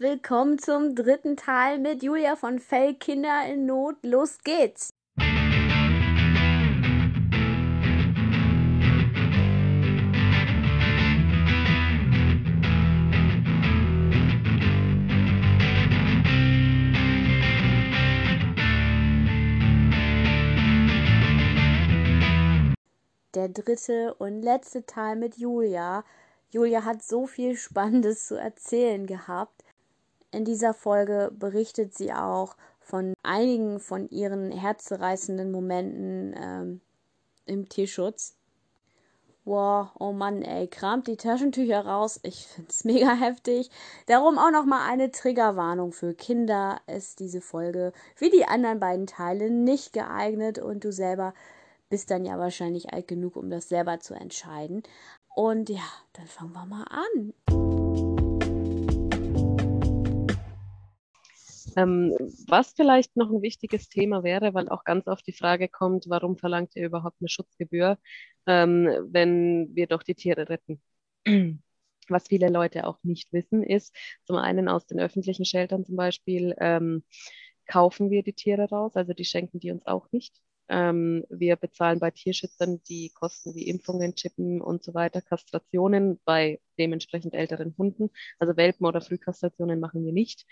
willkommen zum dritten Teil mit Julia von Fell Kinder in Not. Los geht's! Der dritte und letzte Teil mit Julia. Julia hat so viel Spannendes zu erzählen gehabt. In dieser Folge berichtet sie auch von einigen von ihren herzzerreißenden Momenten ähm, im Tierschutz. Wow, oh Mann, ey, kramt die Taschentücher raus. Ich find's mega heftig. Darum auch nochmal eine Triggerwarnung für Kinder ist diese Folge wie die anderen beiden Teile nicht geeignet und du selber bist dann ja wahrscheinlich alt genug, um das selber zu entscheiden. Und ja, dann fangen wir mal an. Ähm, was vielleicht noch ein wichtiges Thema wäre, weil auch ganz oft die Frage kommt, warum verlangt ihr überhaupt eine Schutzgebühr, ähm, wenn wir doch die Tiere retten? Was viele Leute auch nicht wissen, ist zum einen aus den öffentlichen Sheltern zum Beispiel, ähm, kaufen wir die Tiere raus, also die schenken die uns auch nicht. Ähm, wir bezahlen bei Tierschützern die Kosten wie Impfungen, Chippen und so weiter, Kastrationen bei dementsprechend älteren Hunden. Also Welpen oder Frühkastrationen machen wir nicht.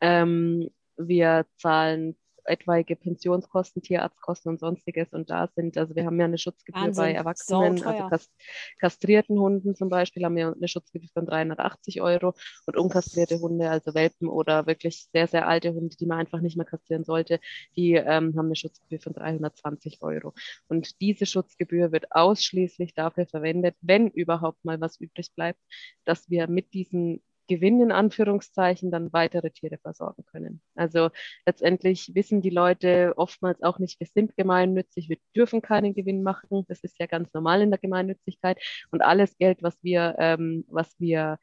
Ähm, wir zahlen etwaige Pensionskosten, Tierarztkosten und sonstiges. Und da sind, also wir haben ja eine Schutzgebühr Wahnsinn. bei Erwachsenen, also kast kastrierten Hunden zum Beispiel, haben wir eine Schutzgebühr von 380 Euro und unkastrierte Hunde, also Welpen oder wirklich sehr, sehr alte Hunde, die man einfach nicht mehr kastrieren sollte, die ähm, haben eine Schutzgebühr von 320 Euro. Und diese Schutzgebühr wird ausschließlich dafür verwendet, wenn überhaupt mal was übrig bleibt, dass wir mit diesen Gewinn in Anführungszeichen dann weitere Tiere versorgen können. Also letztendlich wissen die Leute oftmals auch nicht, wir sind gemeinnützig, wir dürfen keinen Gewinn machen. Das ist ja ganz normal in der Gemeinnützigkeit. Und alles Geld, was wir, ähm, was wir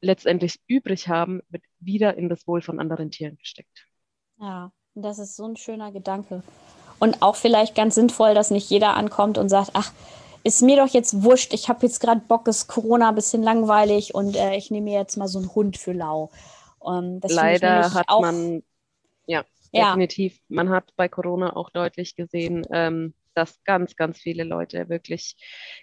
letztendlich übrig haben, wird wieder in das Wohl von anderen Tieren gesteckt. Ja, das ist so ein schöner Gedanke. Und auch vielleicht ganz sinnvoll, dass nicht jeder ankommt und sagt, ach, ist mir doch jetzt wurscht, ich habe jetzt gerade Bock, ist Corona ein bisschen langweilig und äh, ich nehme mir jetzt mal so einen Hund für lau. Um, Leider hat auch, man, ja, ja, definitiv, man hat bei Corona auch deutlich gesehen, ähm, dass ganz, ganz viele Leute wirklich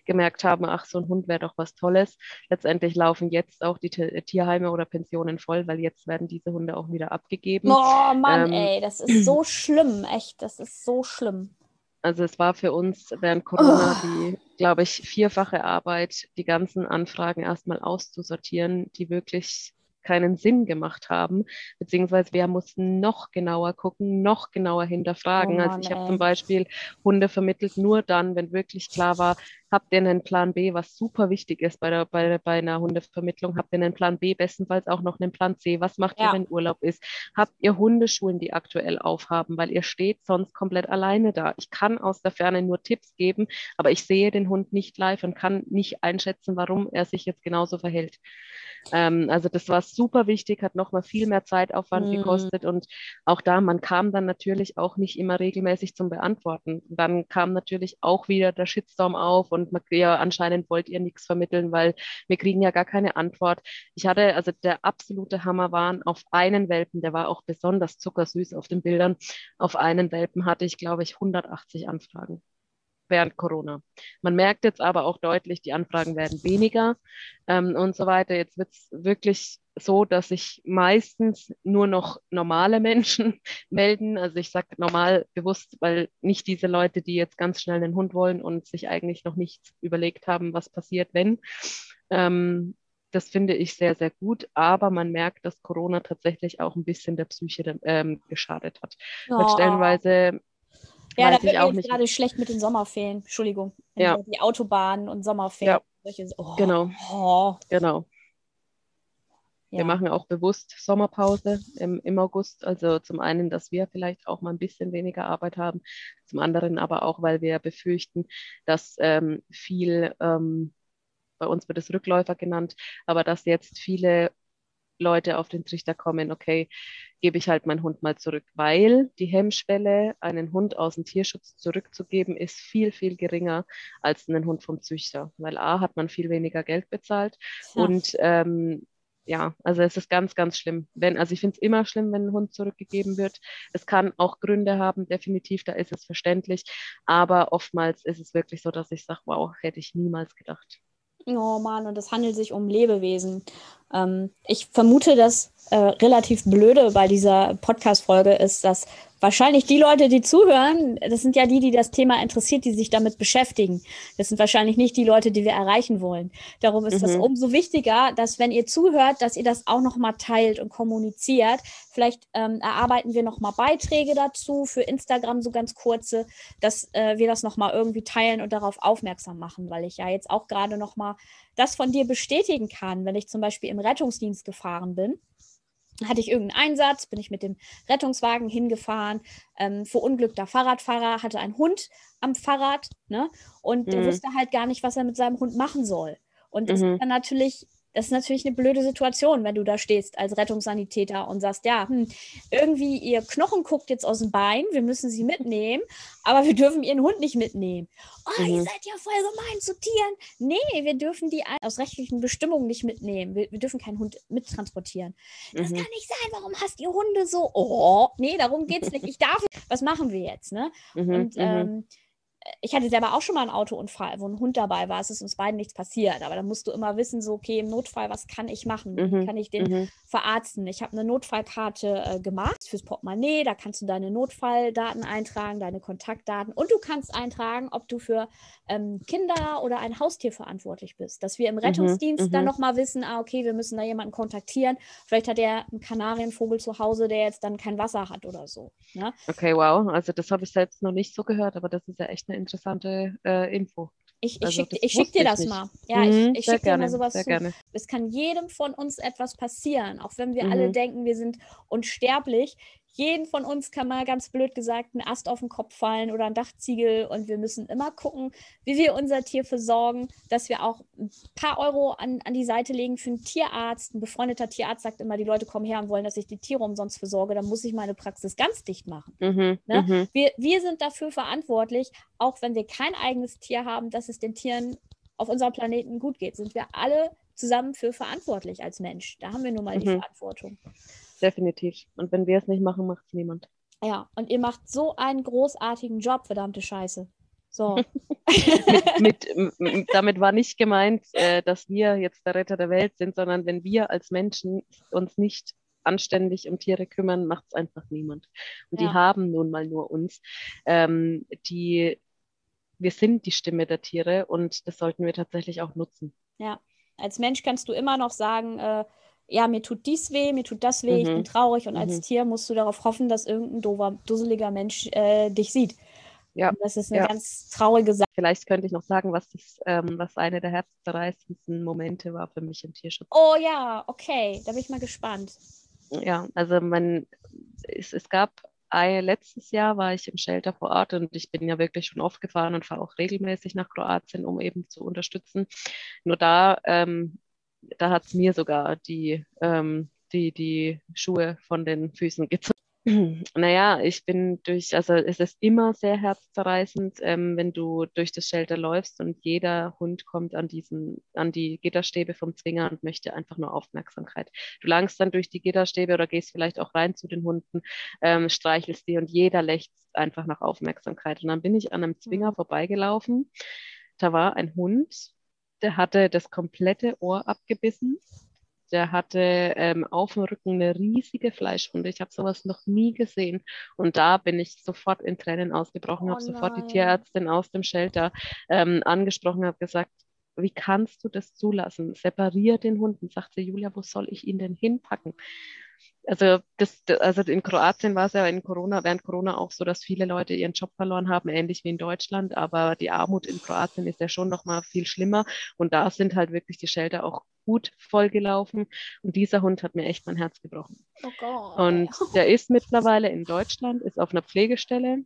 gemerkt haben, ach, so ein Hund wäre doch was Tolles. Letztendlich laufen jetzt auch die Tierheime oder Pensionen voll, weil jetzt werden diese Hunde auch wieder abgegeben. Oh Mann, ähm, ey, das ist so schlimm, echt, das ist so schlimm. Also es war für uns während Corona oh. die, glaube ich, vierfache Arbeit, die ganzen Anfragen erstmal auszusortieren, die wirklich keinen Sinn gemacht haben, beziehungsweise wir mussten noch genauer gucken, noch genauer hinterfragen. Oh Mann, also ich habe zum Beispiel Hunde vermittelt nur dann, wenn wirklich klar war, habt ihr einen Plan B, was super wichtig ist bei, der, bei, bei einer Hundevermittlung, habt ihr einen Plan B, bestenfalls auch noch einen Plan C, was macht ja. ihr, wenn Urlaub ist, habt ihr Hundeschulen, die aktuell aufhaben, weil ihr steht sonst komplett alleine da. Ich kann aus der Ferne nur Tipps geben, aber ich sehe den Hund nicht live und kann nicht einschätzen, warum er sich jetzt genauso verhält. Ähm, also das war super wichtig, hat nochmal viel mehr Zeitaufwand mhm. gekostet und auch da, man kam dann natürlich auch nicht immer regelmäßig zum Beantworten. Dann kam natürlich auch wieder der Shitstorm auf und man, ja, anscheinend wollt ihr nichts vermitteln, weil wir kriegen ja gar keine Antwort. Ich hatte, also der absolute Hammer waren auf einen Welpen, der war auch besonders zuckersüß auf den Bildern. Auf einen Welpen hatte ich, glaube ich, 180 Anfragen während Corona. Man merkt jetzt aber auch deutlich, die Anfragen werden weniger ähm, und so weiter. Jetzt wird es wirklich so, dass sich meistens nur noch normale Menschen melden. Also ich sage normal bewusst, weil nicht diese Leute, die jetzt ganz schnell einen Hund wollen und sich eigentlich noch nicht überlegt haben, was passiert, wenn. Ähm, das finde ich sehr, sehr gut, aber man merkt, dass Corona tatsächlich auch ein bisschen der Psyche ähm, geschadet hat. Oh. Weil stellenweise ja, da wird mir jetzt gerade schlecht mit den Sommerferien. Entschuldigung. Ja. Die Autobahnen und Sommerferien. Ja. oh. Genau. Oh. Genau. Ja. Wir machen auch bewusst Sommerpause im, im August. Also zum einen, dass wir vielleicht auch mal ein bisschen weniger Arbeit haben. Zum anderen aber auch, weil wir befürchten, dass ähm, viel, ähm, bei uns wird es Rückläufer genannt, aber dass jetzt viele Leute auf den Trichter kommen, okay, gebe ich halt meinen Hund mal zurück, weil die Hemmschwelle, einen Hund aus dem Tierschutz zurückzugeben, ist viel, viel geringer als einen Hund vom Züchter, weil A hat man viel weniger Geld bezahlt ja. und ähm, ja, also es ist ganz, ganz schlimm. Wenn, also ich finde es immer schlimm, wenn ein Hund zurückgegeben wird. Es kann auch Gründe haben, definitiv, da ist es verständlich. Aber oftmals ist es wirklich so, dass ich sage, wow, hätte ich niemals gedacht. Oh Mann, und es handelt sich um Lebewesen. Ähm, ich vermute, dass äh, relativ blöde bei dieser Podcast-Folge ist, dass wahrscheinlich die Leute, die zuhören, das sind ja die, die das Thema interessiert, die sich damit beschäftigen. Das sind wahrscheinlich nicht die Leute, die wir erreichen wollen. Darum ist mhm. das umso wichtiger, dass wenn ihr zuhört, dass ihr das auch nochmal teilt und kommuniziert. Vielleicht ähm, erarbeiten wir nochmal Beiträge dazu für Instagram, so ganz kurze, dass äh, wir das nochmal irgendwie teilen und darauf aufmerksam machen, weil ich ja jetzt auch gerade nochmal das von dir bestätigen kann, wenn ich zum Beispiel im Rettungsdienst gefahren bin hatte ich irgendeinen Einsatz, bin ich mit dem Rettungswagen hingefahren, ähm, verunglückter Fahrradfahrer hatte einen Hund am Fahrrad, ne? Und mhm. der wusste halt gar nicht, was er mit seinem Hund machen soll. Und das mhm. ist dann natürlich das ist natürlich eine blöde Situation, wenn du da stehst als Rettungssanitäter und sagst, ja, hm, irgendwie ihr Knochen guckt jetzt aus dem Bein, wir müssen sie mitnehmen, aber wir dürfen ihren Hund nicht mitnehmen. Oh, mhm. ihr seid ja voll gemein zu Tieren. Nee, wir dürfen die aus rechtlichen Bestimmungen nicht mitnehmen. Wir, wir dürfen keinen Hund mittransportieren. Das mhm. kann nicht sein. Warum hast ihr Hunde so? Oh, nee, darum geht's nicht. Ich darf. Was machen wir jetzt? Ne? Mhm. Und mhm. ähm, ich hatte selber auch schon mal einen Autounfall, wo ein Hund dabei war. Es ist uns beiden nichts passiert. Aber da musst du immer wissen, so, okay, im Notfall, was kann ich machen? Mhm. Kann ich den mhm. verarzten? Ich habe eine Notfallkarte äh, gemacht fürs Portemonnaie. Da kannst du deine Notfalldaten eintragen, deine Kontaktdaten. Und du kannst eintragen, ob du für ähm, Kinder oder ein Haustier verantwortlich bist. Dass wir im mhm. Rettungsdienst mhm. dann nochmal wissen, ah, okay, wir müssen da jemanden kontaktieren. Vielleicht hat er einen Kanarienvogel zu Hause, der jetzt dann kein Wasser hat oder so. Ne? Okay, wow. Also das habe ich selbst noch nicht so gehört, aber das ist ja echt eine interessante äh, Info. Ich, ich also, schicke schick dir das nicht. mal. Ja, mhm, ich, ich schicke dir mal sowas zu. Gerne. Es kann jedem von uns etwas passieren, auch wenn wir mhm. alle denken, wir sind unsterblich jeden von uns kann mal ganz blöd gesagt ein Ast auf den Kopf fallen oder ein Dachziegel und wir müssen immer gucken, wie wir unser Tier versorgen, dass wir auch ein paar Euro an, an die Seite legen für einen Tierarzt. Ein befreundeter Tierarzt sagt immer, die Leute kommen her und wollen, dass ich die Tiere umsonst versorge, dann muss ich meine Praxis ganz dicht machen. Mhm, ne? mhm. wir, wir sind dafür verantwortlich, auch wenn wir kein eigenes Tier haben, dass es den Tieren auf unserem Planeten gut geht. Sind wir alle zusammen für verantwortlich als Mensch. Da haben wir nun mal mhm. die Verantwortung definitiv. Und wenn wir es nicht machen, macht es niemand. Ja, und ihr macht so einen großartigen Job, verdammte Scheiße. So. mit, mit, damit war nicht gemeint, äh, dass wir jetzt der Retter der Welt sind, sondern wenn wir als Menschen uns nicht anständig um Tiere kümmern, macht es einfach niemand. Und ja. die haben nun mal nur uns. Ähm, die, wir sind die Stimme der Tiere und das sollten wir tatsächlich auch nutzen. Ja, als Mensch kannst du immer noch sagen, äh, ja, mir tut dies weh, mir tut das weh, mhm. ich bin mhm. traurig und mhm. als Tier musst du darauf hoffen, dass irgendein dover, dusseliger Mensch äh, dich sieht. Ja. Und das ist eine ja. ganz traurige Sache. Vielleicht könnte ich noch sagen, was, das, ähm, was eine der herzzerreißendsten Momente war für mich im Tierschutz. Oh ja, okay, da bin ich mal gespannt. Ja, also man, es, es gab letztes Jahr war ich im Shelter vor Ort und ich bin ja wirklich schon oft gefahren und fahre auch regelmäßig nach Kroatien, um eben zu unterstützen. Nur da ähm, da hat es mir sogar die, ähm, die, die Schuhe von den Füßen gezogen. Naja, ich bin durch, also es ist immer sehr herzzerreißend, ähm, wenn du durch das Shelter läufst und jeder Hund kommt an diesen, an die Gitterstäbe vom Zwinger und möchte einfach nur Aufmerksamkeit. Du langst dann durch die Gitterstäbe oder gehst vielleicht auch rein zu den Hunden, ähm, streichelst die und jeder lächzt einfach nach Aufmerksamkeit. Und dann bin ich an einem Zwinger mhm. vorbeigelaufen. Da war ein Hund, der hatte das komplette Ohr abgebissen. Der hatte ähm, auf dem Rücken eine riesige Fleischwunde. Ich habe sowas noch nie gesehen. Und da bin ich sofort in Tränen ausgebrochen, oh habe sofort die Tierärztin aus dem Shelter ähm, angesprochen, habe gesagt, wie kannst du das zulassen? Separier den Hund. Und sagte Julia, wo soll ich ihn denn hinpacken? Also, das, also in Kroatien war es ja in Corona, während Corona auch so, dass viele Leute ihren Job verloren haben, ähnlich wie in Deutschland. Aber die Armut in Kroatien ist ja schon noch mal viel schlimmer. Und da sind halt wirklich die Shelter auch gut vollgelaufen. Und dieser Hund hat mir echt mein Herz gebrochen. Oh. Und der ist mittlerweile in Deutschland, ist auf einer Pflegestelle.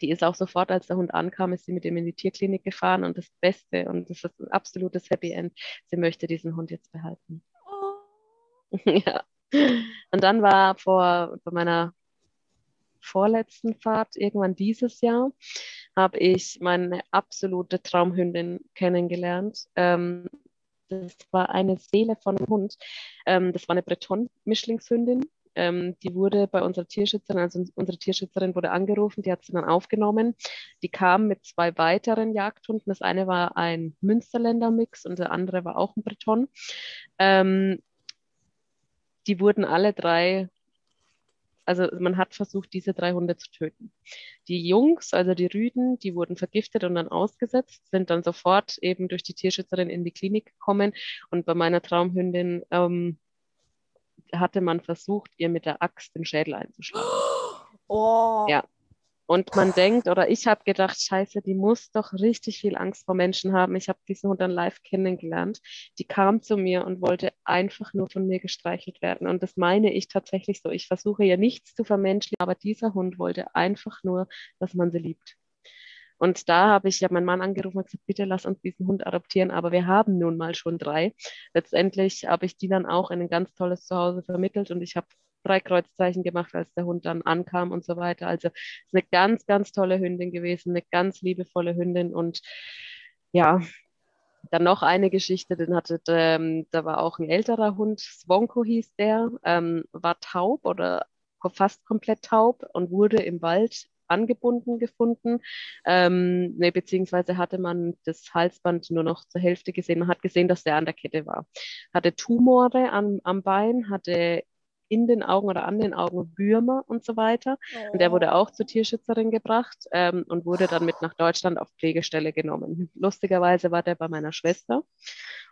Die ist auch sofort, als der Hund ankam, ist sie mit ihm in die Tierklinik gefahren. Und das Beste, und das ist ein absolutes Happy End, sie möchte diesen Hund jetzt behalten. Oh. ja. Und dann war vor bei meiner vorletzten Fahrt, irgendwann dieses Jahr, habe ich meine absolute Traumhündin kennengelernt. Ähm, das war eine Seele von einem Hund. Ähm, das war eine Breton-Mischlingshündin. Ähm, die wurde bei unserer Tierschützerin, also unsere Tierschützerin wurde angerufen, die hat sie dann aufgenommen. Die kam mit zwei weiteren Jagdhunden. Das eine war ein Münsterländer Mix und der andere war auch ein Breton. Ähm, die wurden alle drei also man hat versucht, diese drei Hunde zu töten. Die Jungs, also die Rüden, die wurden vergiftet und dann ausgesetzt, sind dann sofort eben durch die Tierschützerin in die Klinik gekommen. Und bei meiner Traumhündin ähm, hatte man versucht, ihr mit der Axt den Schädel einzuschlagen. Oh. Ja, und man denkt, oder ich habe gedacht, scheiße, die muss doch richtig viel Angst vor Menschen haben. Ich habe diesen Hund dann live kennengelernt. Die kam zu mir und wollte einfach nur von mir gestreichelt werden. Und das meine ich tatsächlich so. Ich versuche ja nichts zu vermenschlichen, aber dieser Hund wollte einfach nur, dass man sie liebt. Und da habe ich ja meinen Mann angerufen und gesagt, bitte lass uns diesen Hund adoptieren. Aber wir haben nun mal schon drei. Letztendlich habe ich die dann auch in ein ganz tolles Zuhause vermittelt und ich habe drei Kreuzzeichen gemacht, als der Hund dann ankam und so weiter. Also ist eine ganz, ganz tolle Hündin gewesen, eine ganz liebevolle Hündin und ja, dann noch eine Geschichte, den hatte, ähm, da war auch ein älterer Hund, Svonko hieß der, ähm, war taub oder fast komplett taub und wurde im Wald angebunden gefunden. Ähm, ne, beziehungsweise hatte man das Halsband nur noch zur Hälfte gesehen. Man hat gesehen, dass der an der Kette war. Hatte Tumore am, am Bein, hatte in den Augen oder an den Augen Würmer und so weiter. Oh. Und der wurde auch zur Tierschützerin gebracht ähm, und wurde dann mit nach Deutschland auf Pflegestelle genommen. Lustigerweise war der bei meiner Schwester.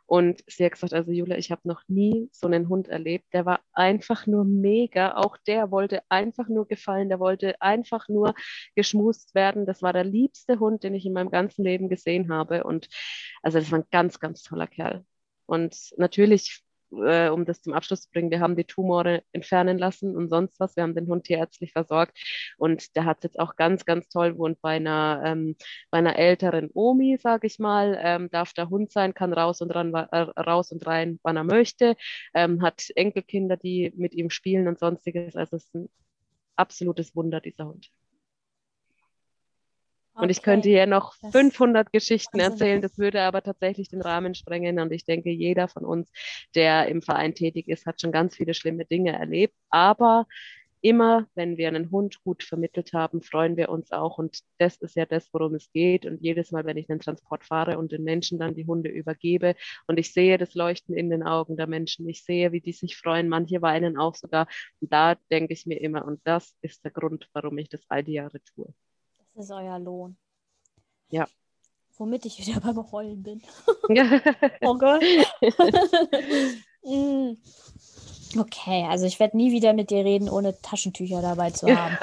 Und sie hat gesagt, also Julia, ich habe noch nie so einen Hund erlebt. Der war einfach nur mega. Auch der wollte einfach nur gefallen. Der wollte einfach nur geschmust werden. Das war der liebste Hund, den ich in meinem ganzen Leben gesehen habe. Und also das war ein ganz, ganz toller Kerl. Und natürlich äh, um das zum Abschluss zu bringen, wir haben die Tumore entfernen lassen und sonst was. Wir haben den Hund tierärztlich versorgt und der hat jetzt auch ganz, ganz toll, wohnt bei einer, ähm, bei einer älteren Omi, sage ich mal, ähm, darf der Hund sein, kann raus und, ran, äh, raus und rein, wann er möchte, ähm, hat Enkelkinder, die mit ihm spielen und sonstiges. Also es ist ein absolutes Wunder, dieser Hund. Okay. Und ich könnte hier noch das 500 Geschichten also erzählen, das würde aber tatsächlich den Rahmen sprengen. Und ich denke, jeder von uns, der im Verein tätig ist, hat schon ganz viele schlimme Dinge erlebt. Aber immer, wenn wir einen Hund gut vermittelt haben, freuen wir uns auch. Und das ist ja das, worum es geht. Und jedes Mal, wenn ich einen Transport fahre und den Menschen dann die Hunde übergebe und ich sehe das Leuchten in den Augen der Menschen, ich sehe, wie die sich freuen, manche weinen auch sogar. Und da denke ich mir immer, und das ist der Grund, warum ich das all die Jahre tue ist euer Lohn. Ja. Womit ich wieder beim Rollen bin. oh Gott. Mm. okay, also ich werde nie wieder mit dir reden, ohne Taschentücher dabei zu haben.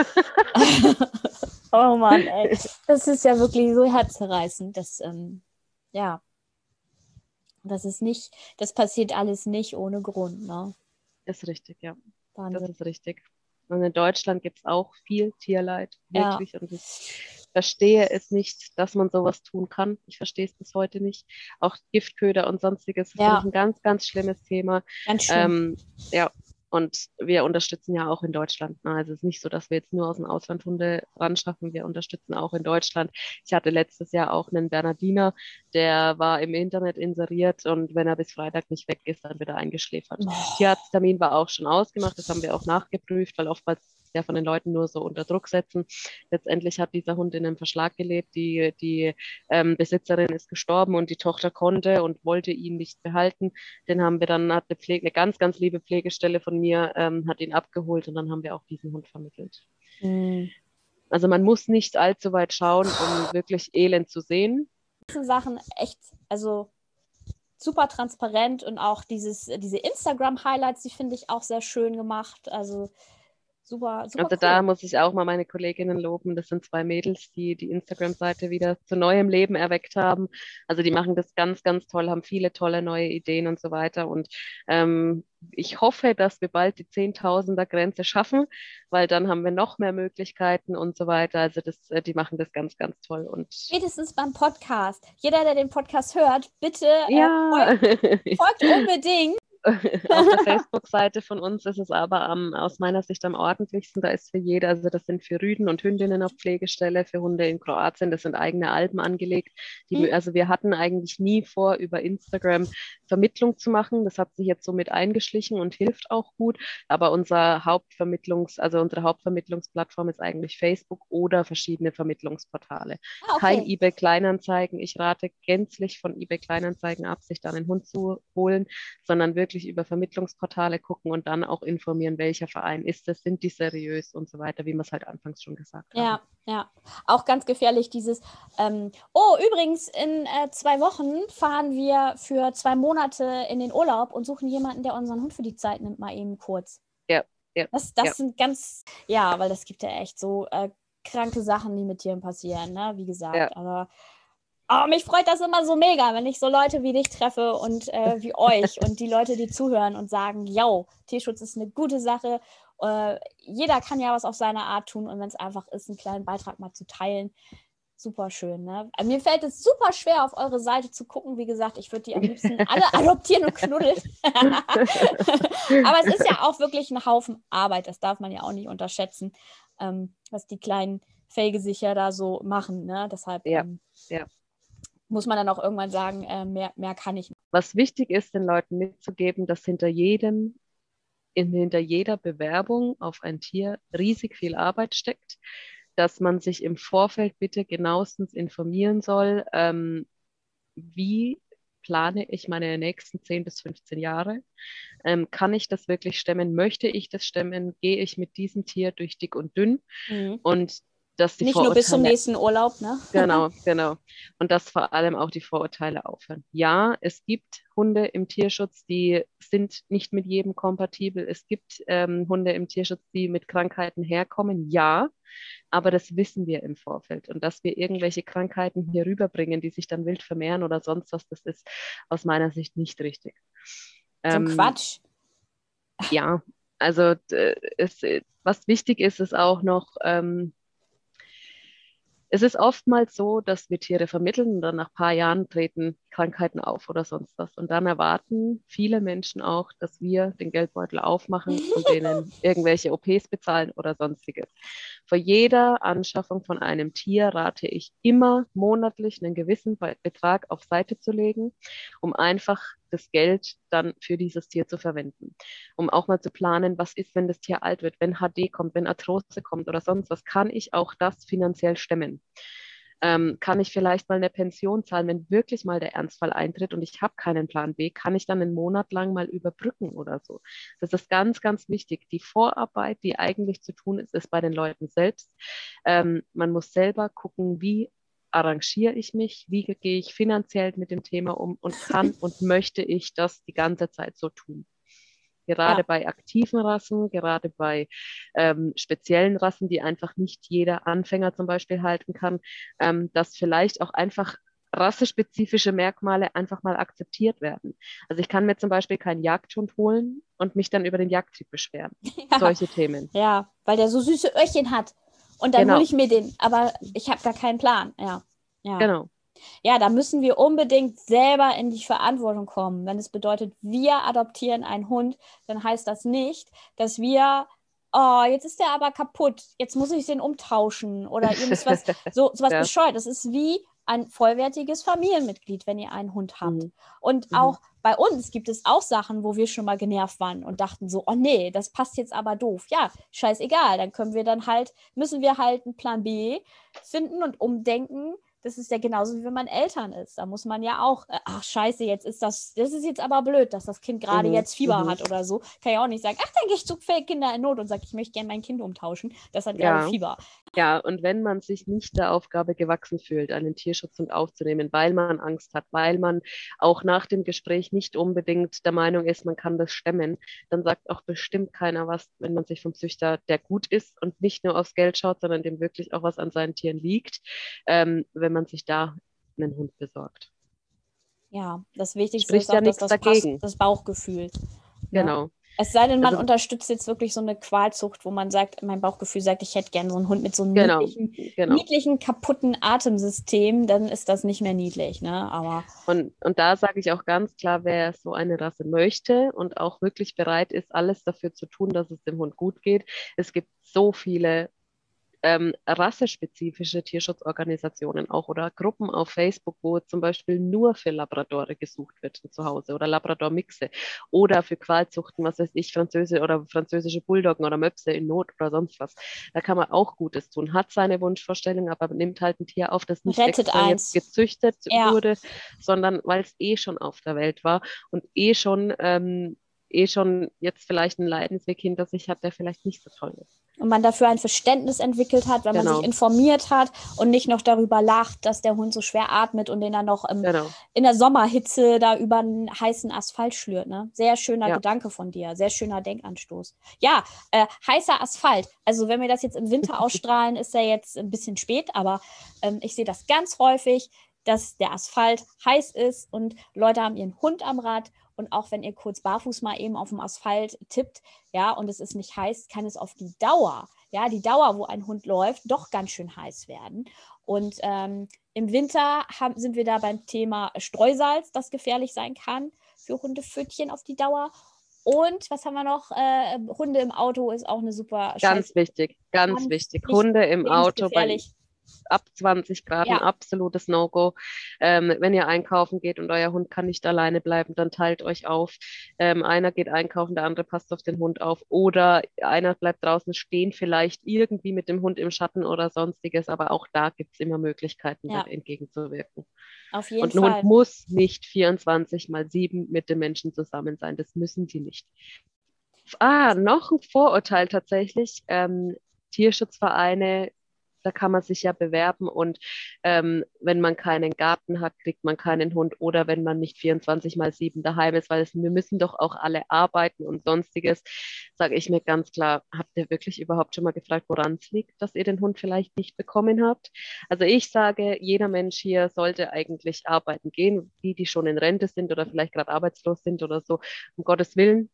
oh Mann, ey. Das ist ja wirklich so herzerreißend. Das, ähm, ja. Das ist nicht, das passiert alles nicht ohne Grund, ne? Ist richtig, ja. Wahnsinn. Das ist richtig. Und in Deutschland gibt es auch viel Tierleid, wirklich. Ja. Und ich verstehe es nicht, dass man sowas tun kann. Ich verstehe es bis heute nicht. Auch Giftköder und sonstiges ja. ist ein ganz, ganz schlimmes Thema. Ganz schlimm. Ähm, ja, und wir unterstützen ja auch in Deutschland. Ne? Also es ist nicht so, dass wir jetzt nur aus dem Ausland Hunde ran schaffen. Wir unterstützen auch in Deutschland. Ich hatte letztes Jahr auch einen Bernardiner, der war im Internet inseriert und wenn er bis Freitag nicht weg ist, dann wird er eingeschläfert. Oh. Tierarzttermin war auch schon ausgemacht. Das haben wir auch nachgeprüft, weil oftmals ja von den Leuten nur so unter Druck setzen. Letztendlich hat dieser Hund in einem Verschlag gelebt. Die, die ähm, Besitzerin ist gestorben und die Tochter konnte und wollte ihn nicht behalten. Den haben wir dann, hat eine, Pflege, eine ganz, ganz liebe Pflegestelle von mir, ähm, hat ihn abgeholt und dann haben wir auch diesen Hund vermittelt. Mhm. Also man muss nicht allzu weit schauen, um wirklich Elend zu sehen. Sachen echt, also super transparent und auch dieses, diese Instagram-Highlights, die finde ich auch sehr schön gemacht. Also super, super. Also cool. da muss ich auch mal meine Kolleginnen loben. Das sind zwei Mädels, die die Instagram-Seite wieder zu neuem Leben erweckt haben. Also die machen das ganz, ganz toll, haben viele tolle neue Ideen und so weiter. Und ähm, ich hoffe, dass wir bald die Zehntausender-Grenze schaffen, weil dann haben wir noch mehr Möglichkeiten und so weiter. Also das, äh, die machen das ganz, ganz toll. Und Spätestens beim Podcast. Jeder, der den Podcast hört, bitte äh, ja. folgt, folgt unbedingt auf der Facebook-Seite von uns ist es aber um, aus meiner Sicht am ordentlichsten. Da ist für jeder, also das sind für Rüden und Hündinnen auf Pflegestelle, für Hunde in Kroatien, das sind eigene Alben angelegt. Die, mhm. Also wir hatten eigentlich nie vor, über Instagram Vermittlung zu machen. Das hat sich jetzt so mit eingeschlichen und hilft auch gut. Aber unser Hauptvermittlungs, also unsere Hauptvermittlungsplattform ist eigentlich Facebook oder verschiedene Vermittlungsportale. Ah, okay. Kein eBay Kleinanzeigen. Ich rate gänzlich von eBay Kleinanzeigen ab, sich dann einen Hund zu holen, sondern wirklich über Vermittlungsportale gucken und dann auch informieren, welcher Verein ist das, sind die seriös und so weiter, wie wir es halt anfangs schon gesagt haben. Ja, ja. Auch ganz gefährlich dieses, ähm, oh, übrigens, in äh, zwei Wochen fahren wir für zwei Monate in den Urlaub und suchen jemanden, der unseren Hund für die Zeit nimmt, mal eben kurz. Ja, ja. Das, das ja. sind ganz, ja, weil das gibt ja echt so äh, kranke Sachen, die mit Tieren passieren, ne? Wie gesagt. Ja. Aber Oh, mich freut das immer so mega, wenn ich so Leute wie dich treffe und äh, wie euch und die Leute, die zuhören und sagen, yo, Tierschutz ist eine gute Sache. Äh, jeder kann ja was auf seine Art tun und wenn es einfach ist, einen kleinen Beitrag mal zu teilen, super schön. Ne? Also mir fällt es super schwer, auf eure Seite zu gucken. Wie gesagt, ich würde die am liebsten alle adoptieren und knuddeln. Aber es ist ja auch wirklich ein Haufen Arbeit, das darf man ja auch nicht unterschätzen, ähm, was die kleinen Felgesicher da so machen. Ne? Deshalb ja, ähm, ja muss man dann auch irgendwann sagen, äh, mehr, mehr kann ich nicht. Was wichtig ist, den Leuten mitzugeben, dass hinter jedem, in, hinter jeder Bewerbung auf ein Tier riesig viel Arbeit steckt, dass man sich im Vorfeld bitte genauestens informieren soll, ähm, wie plane ich meine nächsten 10 bis 15 Jahre? Ähm, kann ich das wirklich stemmen? Möchte ich das stemmen? Gehe ich mit diesem Tier durch dick und dünn? Mhm. Und dass die Nicht Vorurteile, nur bis zum nächsten Urlaub, ne? Genau, genau. Und dass vor allem auch die Vorurteile aufhören. Ja, es gibt Hunde im Tierschutz, die sind nicht mit jedem kompatibel. Es gibt ähm, Hunde im Tierschutz, die mit Krankheiten herkommen. Ja, aber das wissen wir im Vorfeld. Und dass wir irgendwelche Krankheiten hier rüberbringen, die sich dann wild vermehren oder sonst was, das ist aus meiner Sicht nicht richtig. So ähm, Quatsch. Ja, also es, was wichtig ist, ist auch noch, ähm, es ist oftmals so, dass wir Tiere vermitteln und dann nach ein paar Jahren treten Krankheiten auf oder sonst was. Und dann erwarten viele Menschen auch, dass wir den Geldbeutel aufmachen und denen irgendwelche OPs bezahlen oder sonstiges. Vor jeder Anschaffung von einem Tier rate ich immer monatlich einen gewissen Betrag auf Seite zu legen, um einfach das Geld dann für dieses Tier zu verwenden. Um auch mal zu planen, was ist, wenn das Tier alt wird, wenn HD kommt, wenn Arthrose kommt oder sonst was, kann ich auch das finanziell stemmen. Ähm, kann ich vielleicht mal eine Pension zahlen, wenn wirklich mal der Ernstfall eintritt und ich habe keinen Plan B, kann ich dann einen Monat lang mal überbrücken oder so. Das ist ganz, ganz wichtig. Die Vorarbeit, die eigentlich zu tun ist, ist bei den Leuten selbst. Ähm, man muss selber gucken, wie arrangiere ich mich, wie gehe ich finanziell mit dem Thema um und kann und möchte ich das die ganze Zeit so tun. Gerade ja. bei aktiven Rassen, gerade bei ähm, speziellen Rassen, die einfach nicht jeder Anfänger zum Beispiel halten kann, ähm, dass vielleicht auch einfach rassespezifische Merkmale einfach mal akzeptiert werden. Also ich kann mir zum Beispiel keinen Jagdhund holen und mich dann über den Jagdtrieb beschweren. Ja. Solche Themen. Ja, weil der so süße Öhrchen hat. Und dann genau. hole ich mir den, aber ich habe da keinen Plan. Ja. ja. Genau. Ja, da müssen wir unbedingt selber in die Verantwortung kommen. Wenn es bedeutet, wir adoptieren einen Hund, dann heißt das nicht, dass wir, oh, jetzt ist der aber kaputt, jetzt muss ich den umtauschen oder irgendwas, so, so was ja. bescheuert. Das ist wie ein vollwertiges Familienmitglied, wenn ihr einen Hund habt. Mhm. Und mhm. auch bei uns gibt es auch Sachen, wo wir schon mal genervt waren und dachten so, oh nee, das passt jetzt aber doof. Ja, scheißegal, dann können wir dann halt, müssen wir halt einen Plan B finden und umdenken, das ist ja genauso wie wenn man Eltern ist. Da muss man ja auch, äh, ach scheiße, jetzt ist das, das ist jetzt aber blöd, dass das Kind gerade mhm. jetzt Fieber mhm. hat oder so. Kann ja auch nicht sagen, ach, dann gehe ich zu Kinder in Not und sage, ich möchte gerne mein Kind umtauschen. Das hat gerade ja. Fieber. Ja, und wenn man sich nicht der Aufgabe gewachsen fühlt, einen Tierschutzhund aufzunehmen, weil man Angst hat, weil man auch nach dem Gespräch nicht unbedingt der Meinung ist, man kann das stemmen, dann sagt auch bestimmt keiner was, wenn man sich vom Züchter, der gut ist und nicht nur aufs Geld schaut, sondern dem wirklich auch was an seinen Tieren liegt. Ähm, wenn man sich da einen Hund besorgt. Ja, das Wichtigste Spricht ist auch, ja dass das, passt, das Bauchgefühl. Ne? Genau. Es sei denn, man also, unterstützt jetzt wirklich so eine Qualzucht, wo man sagt, mein Bauchgefühl sagt, ich hätte gerne so einen Hund mit so einem genau, niedlichen, genau. niedlichen, kaputten Atemsystem, dann ist das nicht mehr niedlich. Ne? Aber und, und da sage ich auch ganz klar, wer so eine Rasse möchte und auch wirklich bereit ist, alles dafür zu tun, dass es dem Hund gut geht. Es gibt so viele ähm, rassespezifische Tierschutzorganisationen auch oder Gruppen auf Facebook, wo zum Beispiel nur für Labradore gesucht wird zu Hause oder Labrador-Mixe oder für Qualzuchten, was weiß ich, französische oder französische Bulldoggen oder Möpse in Not oder sonst was. Da kann man auch Gutes tun, hat seine Wunschvorstellung, aber nimmt halt ein Tier auf, das nicht extra jetzt gezüchtet ja. wurde, sondern weil es eh schon auf der Welt war und eh schon ähm, eh schon jetzt vielleicht einen Leidensweg hinter sich hat, der vielleicht nicht so toll ist und man dafür ein Verständnis entwickelt hat, wenn genau. man sich informiert hat und nicht noch darüber lacht, dass der Hund so schwer atmet und den dann noch im, genau. in der Sommerhitze da über einen heißen Asphalt schlürt. Ne? Sehr schöner ja. Gedanke von dir, sehr schöner Denkanstoß. Ja, äh, heißer Asphalt. Also wenn wir das jetzt im Winter ausstrahlen, ist er jetzt ein bisschen spät, aber ähm, ich sehe das ganz häufig, dass der Asphalt heiß ist und Leute haben ihren Hund am Rad und auch wenn ihr kurz barfuß mal eben auf dem Asphalt tippt, ja, und es ist nicht heiß, kann es auf die Dauer, ja, die Dauer, wo ein Hund läuft, doch ganz schön heiß werden. Und ähm, im Winter haben, sind wir da beim Thema Streusalz, das gefährlich sein kann für Hundepfötchen auf die Dauer. Und was haben wir noch? Äh, Hunde im Auto ist auch eine super. Ganz wichtig, ganz, ganz wichtig. Hunde im Auto bei, ab 20 Grad ja. ein absolutes No-Go. Ähm, wenn ihr einkaufen geht und euer Hund kann nicht alleine bleiben, dann teilt euch auf. Ähm, einer geht einkaufen, der andere passt auf den Hund auf. Oder einer bleibt draußen stehen, vielleicht irgendwie mit dem Hund im Schatten oder sonstiges. Aber auch da gibt es immer Möglichkeiten, ja. entgegenzuwirken. Auf jeden und ein Fall. Hund muss nicht 24 mal 7 mit dem Menschen zusammen sein. Das müssen sie nicht. Ah, noch ein Vorurteil tatsächlich. Ähm, Tierschutzvereine da kann man sich ja bewerben und ähm, wenn man keinen Garten hat, kriegt man keinen Hund oder wenn man nicht 24 mal 7 daheim ist, weil es, wir müssen doch auch alle arbeiten und sonstiges, sage ich mir ganz klar, habt ihr wirklich überhaupt schon mal gefragt, woran es liegt, dass ihr den Hund vielleicht nicht bekommen habt? Also ich sage, jeder Mensch hier sollte eigentlich arbeiten gehen, die, die schon in Rente sind oder vielleicht gerade arbeitslos sind oder so, um Gottes Willen,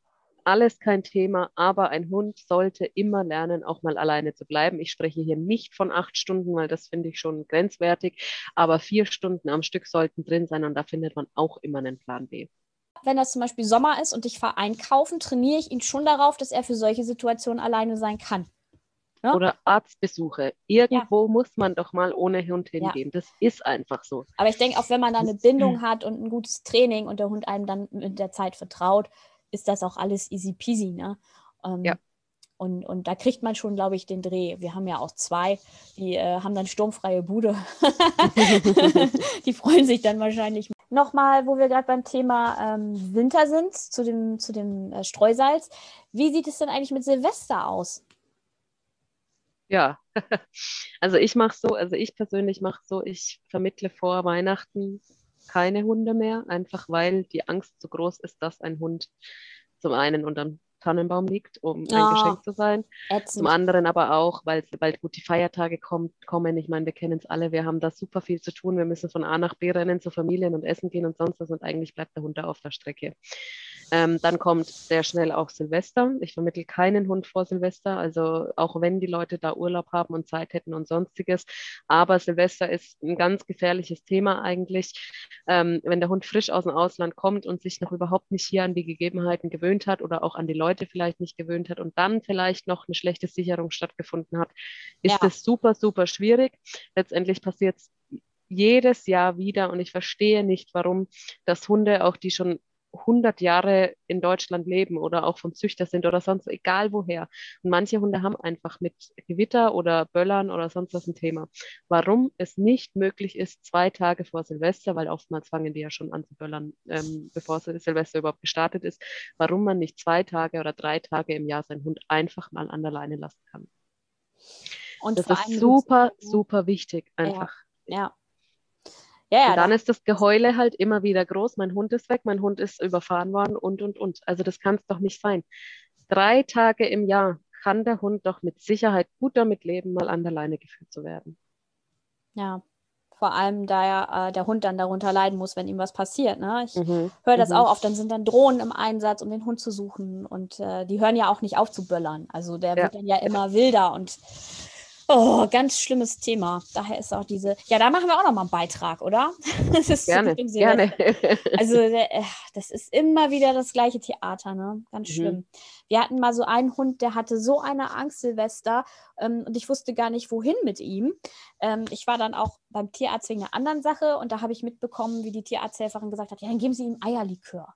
alles kein Thema, aber ein Hund sollte immer lernen, auch mal alleine zu bleiben. Ich spreche hier nicht von acht Stunden, weil das finde ich schon grenzwertig, aber vier Stunden am Stück sollten drin sein und da findet man auch immer einen Plan B. Wenn das zum Beispiel Sommer ist und ich fahre einkaufen, trainiere ich ihn schon darauf, dass er für solche Situationen alleine sein kann. Ja? Oder Arztbesuche. Irgendwo ja. muss man doch mal ohne Hund hingehen. Ja. Das ist einfach so. Aber ich denke, auch wenn man da eine Bindung hat und ein gutes Training und der Hund einem dann mit der Zeit vertraut, ist das auch alles easy peasy. Ne? Ähm, ja. Und, und da kriegt man schon, glaube ich, den Dreh. Wir haben ja auch zwei, die äh, haben dann sturmfreie Bude. die freuen sich dann wahrscheinlich. Nochmal, wo wir gerade beim Thema ähm, Winter sind, zu dem, zu dem äh, Streusalz. Wie sieht es denn eigentlich mit Silvester aus? Ja, also ich mache so, also ich persönlich mache so, ich vermittle vor Weihnachten keine Hunde mehr, einfach weil die Angst zu groß ist, dass ein Hund zum einen unterm Tannenbaum liegt, um oh, ein Geschenk zu sein. Ätzend. Zum anderen aber auch, weil bald gut die Feiertage kommt, kommen. Ich meine, wir kennen es alle, wir haben da super viel zu tun. Wir müssen von A nach B rennen zu Familien und essen gehen und sonst was und eigentlich bleibt der Hund da auf der Strecke. Ähm, dann kommt sehr schnell auch Silvester. Ich vermittle keinen Hund vor Silvester, also auch wenn die Leute da Urlaub haben und Zeit hätten und sonstiges. Aber Silvester ist ein ganz gefährliches Thema eigentlich. Ähm, wenn der Hund frisch aus dem Ausland kommt und sich noch überhaupt nicht hier an die Gegebenheiten gewöhnt hat oder auch an die Leute vielleicht nicht gewöhnt hat und dann vielleicht noch eine schlechte Sicherung stattgefunden hat, ist ja. das super, super schwierig. Letztendlich passiert es jedes Jahr wieder und ich verstehe nicht, warum das Hunde, auch die schon 100 Jahre in Deutschland leben oder auch vom Züchter sind oder sonst, egal woher. Und manche Hunde haben einfach mit Gewitter oder Böllern oder sonst was ein Thema. Warum es nicht möglich ist, zwei Tage vor Silvester, weil oftmals fangen die ja schon an zu böllern, ähm, bevor Silvester überhaupt gestartet ist, warum man nicht zwei Tage oder drei Tage im Jahr seinen Hund einfach mal an der Leine lassen kann. Und das ist super, super wichtig einfach. Ja, ja. Ja, ja, und dann ist das Geheule halt immer wieder groß. Mein Hund ist weg, mein Hund ist überfahren worden und, und, und. Also das kann es doch nicht sein. Drei Tage im Jahr kann der Hund doch mit Sicherheit gut damit leben, mal an der Leine geführt zu werden. Ja, Vor allem, da ja äh, der Hund dann darunter leiden muss, wenn ihm was passiert. Ne? Ich mhm. höre das mhm. auch oft, dann sind dann Drohnen im Einsatz, um den Hund zu suchen. Und äh, die hören ja auch nicht auf zu böllern. Also der ja. wird dann ja immer wilder und Oh, ganz schlimmes Thema. Daher ist auch diese. Ja, da machen wir auch noch mal einen Beitrag, oder? Das ist gerne, gerne. Also äh, das ist immer wieder das gleiche Theater, ne? Ganz mhm. schlimm. Mhm. Wir hatten mal so einen Hund, der hatte so eine Angst, Silvester, ähm, und ich wusste gar nicht, wohin mit ihm. Ähm, ich war dann auch beim Tierarzt wegen einer anderen Sache und da habe ich mitbekommen, wie die Tierarzthelferin gesagt hat: Ja, dann geben Sie ihm Eierlikör.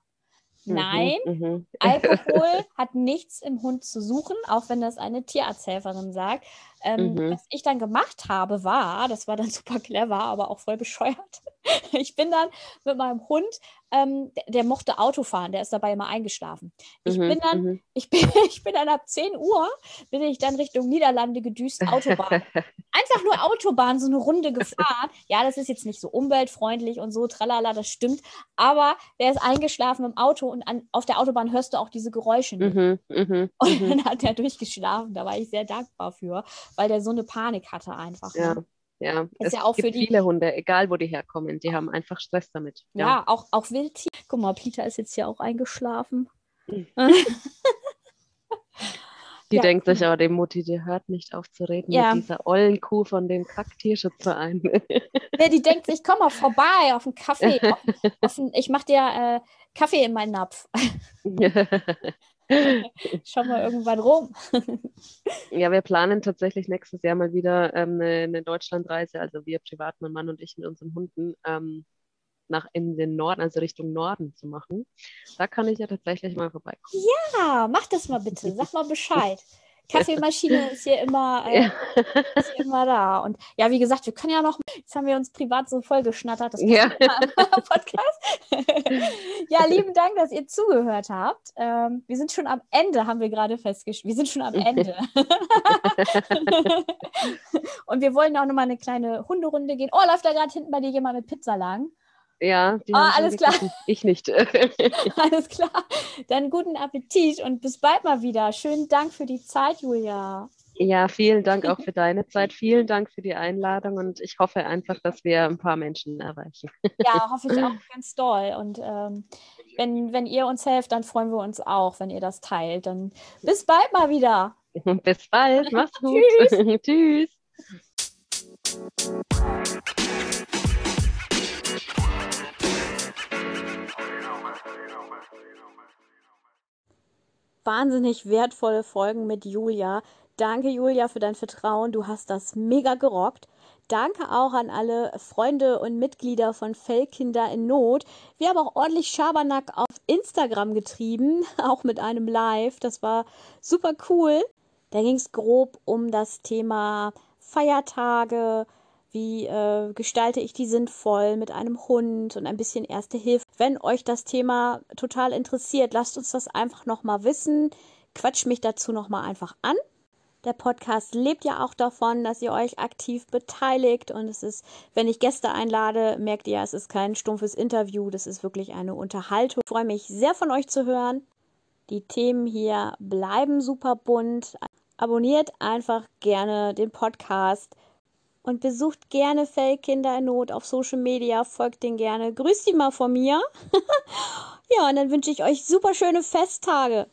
Mhm, Nein, mhm, Alkohol hat nichts im Hund zu suchen, auch wenn das eine Tierarzthelferin sagt. Ähm, mhm. Was ich dann gemacht habe, war, das war dann super clever, aber auch voll bescheuert. Ich bin dann mit meinem Hund, ähm, der, der, mochte Auto fahren, der ist dabei immer eingeschlafen. Ich mhm, bin dann, mhm. ich bin, ich bin dann ab 10 Uhr, bin ich dann Richtung Niederlande gedüst, Autobahn. Einfach nur Autobahn, so eine Runde gefahren. Ja, das ist jetzt nicht so umweltfreundlich und so, tralala, das stimmt. Aber der ist eingeschlafen im Auto und an, auf der Autobahn hörst du auch diese Geräusche. Mhm, mh, und dann hat er durchgeschlafen. Da war ich sehr dankbar für weil der so eine Panik hatte einfach. Ja. Ne? Ja, ist es ja auch gibt für die... viele Hunde, egal wo die herkommen, die haben einfach Stress damit. Ja, ja auch, auch Wildtier. Guck mal, Peter ist jetzt hier auch eingeschlafen. Mhm. die ja. denkt sich aber, dem Mutti, die hört nicht auf zu reden ja. mit dieser ollen Kuh von dem Kacktierschutzverein. ja, die denkt sich, komm mal vorbei auf einen Kaffee. Auf, auf einen, ich mach dir äh, Kaffee in meinen Napf. Schau mal irgendwann rum. ja, wir planen tatsächlich nächstes Jahr mal wieder ähm, eine, eine, Deutschlandreise, also wir privat, mein Mann und ich mit unseren Hunden, ähm, nach in den Norden, also Richtung Norden zu machen. Da kann ich ja tatsächlich mal vorbeikommen. Ja, mach das mal bitte. Sag mal Bescheid. Kaffeemaschine ist hier immer, äh, ja. ist hier immer da. Und ja, wie gesagt, wir können ja noch, jetzt haben wir uns privat so voll geschnattert, das ja. Podcast. ja, lieben Dank, dass ihr zugehört habt. Ähm, wir sind schon am Ende, haben wir gerade festgestellt. Wir sind schon am Ende. Und wir wollen auch noch mal eine kleine Hunderunde gehen. Oh, läuft da gerade hinten bei dir jemand mit Pizza lang? Ja, die oh, alles klar. Ich nicht. alles klar. Dann guten Appetit und bis bald mal wieder. Schönen Dank für die Zeit, Julia. Ja, vielen Dank auch für deine Zeit. Vielen Dank für die Einladung und ich hoffe einfach, dass wir ein paar Menschen erreichen. Ja, hoffe ich auch ganz doll. Und ähm, wenn, wenn ihr uns helft, dann freuen wir uns auch, wenn ihr das teilt. Dann bis bald mal wieder. Bis bald. Mach's gut. Tschüss. Tschüss. Wahnsinnig wertvolle Folgen mit Julia. Danke, Julia, für dein Vertrauen. Du hast das mega gerockt. Danke auch an alle Freunde und Mitglieder von Fellkinder in Not. Wir haben auch ordentlich Schabernack auf Instagram getrieben, auch mit einem Live. Das war super cool. Da ging es grob um das Thema Feiertage, wie äh, gestalte ich die sinnvoll mit einem Hund und ein bisschen Erste Hilfe. Wenn euch das Thema total interessiert, lasst uns das einfach nochmal wissen. Quatsch mich dazu nochmal einfach an. Der Podcast lebt ja auch davon, dass ihr euch aktiv beteiligt und es ist, wenn ich Gäste einlade, merkt ihr, es ist kein stumpfes Interview, das ist wirklich eine Unterhaltung. Ich freue mich sehr von euch zu hören. Die Themen hier bleiben super bunt. Abonniert einfach gerne den Podcast und besucht gerne Fellkinder in Not auf Social Media, folgt den gerne. Grüßt die mal von mir. ja, und dann wünsche ich euch super schöne Festtage.